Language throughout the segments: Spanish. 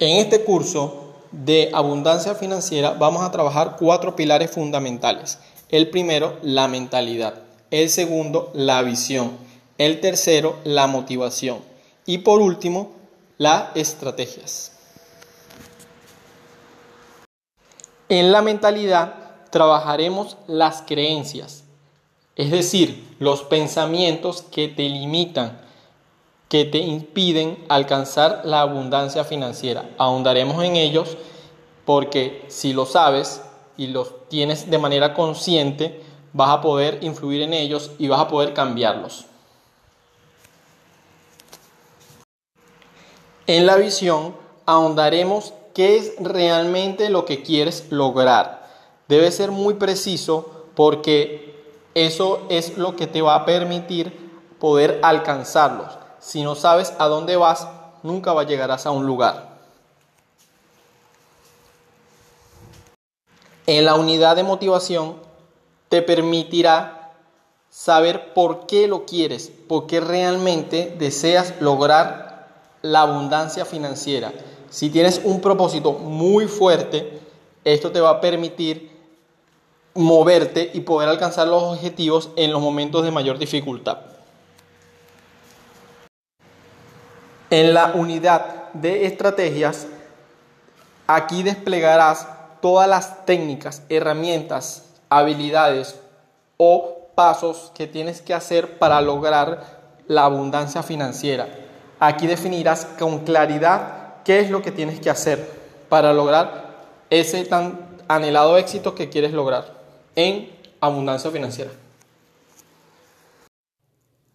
En este curso de abundancia financiera vamos a trabajar cuatro pilares fundamentales. El primero, la mentalidad. El segundo, la visión. El tercero, la motivación. Y por último, las estrategias. En la mentalidad trabajaremos las creencias, es decir, los pensamientos que te limitan, que te impiden alcanzar la abundancia financiera. Ahondaremos en ellos porque si lo sabes y los tienes de manera consciente, vas a poder influir en ellos y vas a poder cambiarlos. En la visión ahondaremos qué es realmente lo que quieres lograr. Debe ser muy preciso porque eso es lo que te va a permitir poder alcanzarlos. Si no sabes a dónde vas, nunca llegarás a un lugar. En la unidad de motivación te permitirá saber por qué lo quieres, por qué realmente deseas lograr la abundancia financiera. Si tienes un propósito muy fuerte, esto te va a permitir moverte y poder alcanzar los objetivos en los momentos de mayor dificultad. En la unidad de estrategias, aquí desplegarás todas las técnicas, herramientas, habilidades o pasos que tienes que hacer para lograr la abundancia financiera. Aquí definirás con claridad qué es lo que tienes que hacer para lograr ese tan anhelado éxito que quieres lograr en abundancia financiera.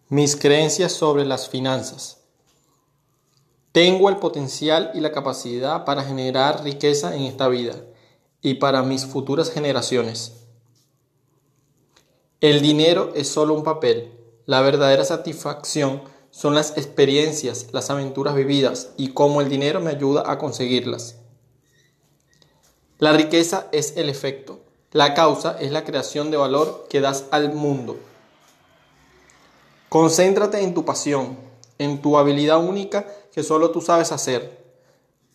Mis creencias sobre las finanzas. Tengo el potencial y la capacidad para generar riqueza en esta vida y para mis futuras generaciones. El dinero es solo un papel. La verdadera satisfacción son las experiencias, las aventuras vividas y cómo el dinero me ayuda a conseguirlas. La riqueza es el efecto. La causa es la creación de valor que das al mundo. Concéntrate en tu pasión, en tu habilidad única que solo tú sabes hacer.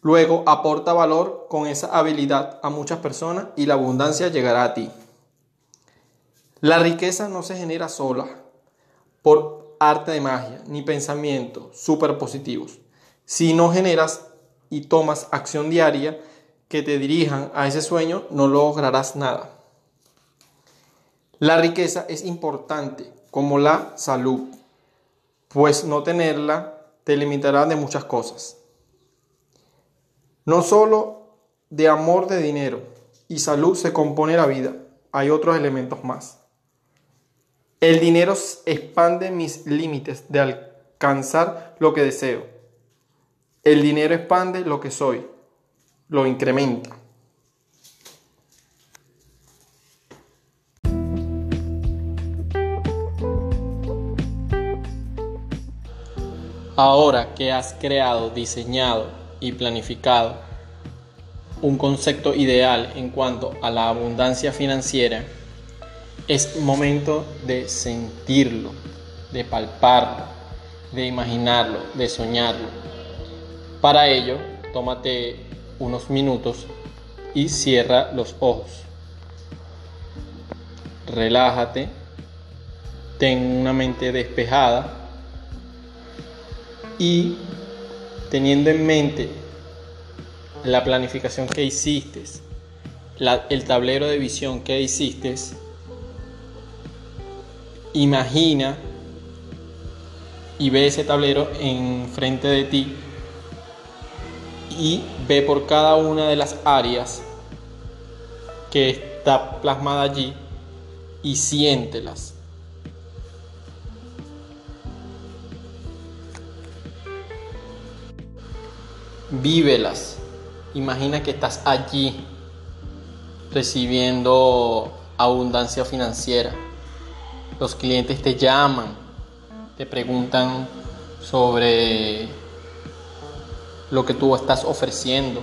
Luego aporta valor con esa habilidad a muchas personas y la abundancia llegará a ti. La riqueza no se genera sola por arte de magia ni pensamientos super positivos. Si no generas y tomas acción diaria que te dirijan a ese sueño, no lograrás nada. La riqueza es importante como la salud pues no tenerla te limitará de muchas cosas. No solo de amor de dinero y salud se compone la vida, hay otros elementos más. El dinero expande mis límites de alcanzar lo que deseo. El dinero expande lo que soy, lo incrementa. Ahora que has creado, diseñado y planificado un concepto ideal en cuanto a la abundancia financiera, es momento de sentirlo, de palparlo, de imaginarlo, de soñarlo. Para ello, tómate unos minutos y cierra los ojos. Relájate, ten una mente despejada y teniendo en mente la planificación que hiciste, el tablero de visión que hiciste, imagina y ve ese tablero enfrente de ti y ve por cada una de las áreas que está plasmada allí y siéntelas. Vívelas. Imagina que estás allí recibiendo abundancia financiera. Los clientes te llaman, te preguntan sobre lo que tú estás ofreciendo,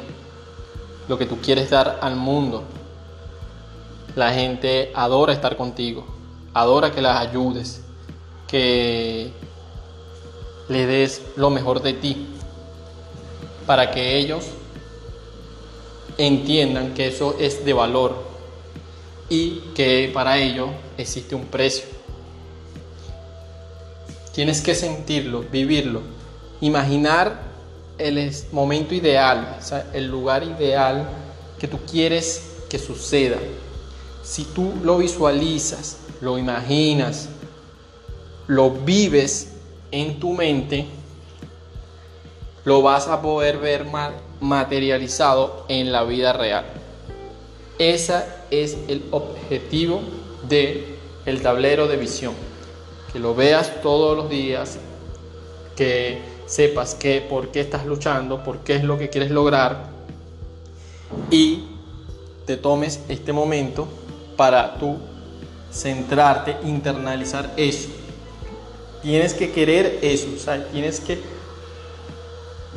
lo que tú quieres dar al mundo. La gente adora estar contigo, adora que las ayudes, que le des lo mejor de ti para que ellos entiendan que eso es de valor y que para ello existe un precio. Tienes que sentirlo, vivirlo, imaginar el momento ideal, el lugar ideal que tú quieres que suceda. Si tú lo visualizas, lo imaginas, lo vives en tu mente, lo vas a poder ver materializado en la vida real. Ese es el objetivo de el tablero de visión. Que lo veas todos los días, que sepas que por qué estás luchando, por qué es lo que quieres lograr y te tomes este momento para tú centrarte, internalizar eso. Tienes que querer eso, o sea, tienes que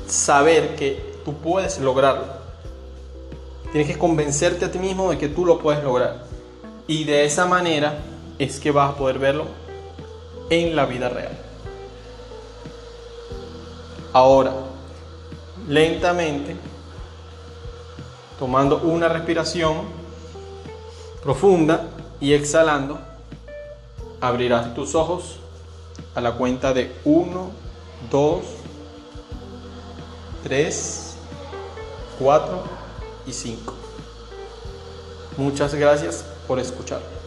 saber que tú puedes lograrlo. Tienes que convencerte a ti mismo de que tú lo puedes lograr. Y de esa manera es que vas a poder verlo en la vida real. Ahora, lentamente, tomando una respiración profunda y exhalando, abrirás tus ojos a la cuenta de 1, 2, 3, 4 y 5. Muchas gracias por escuchar.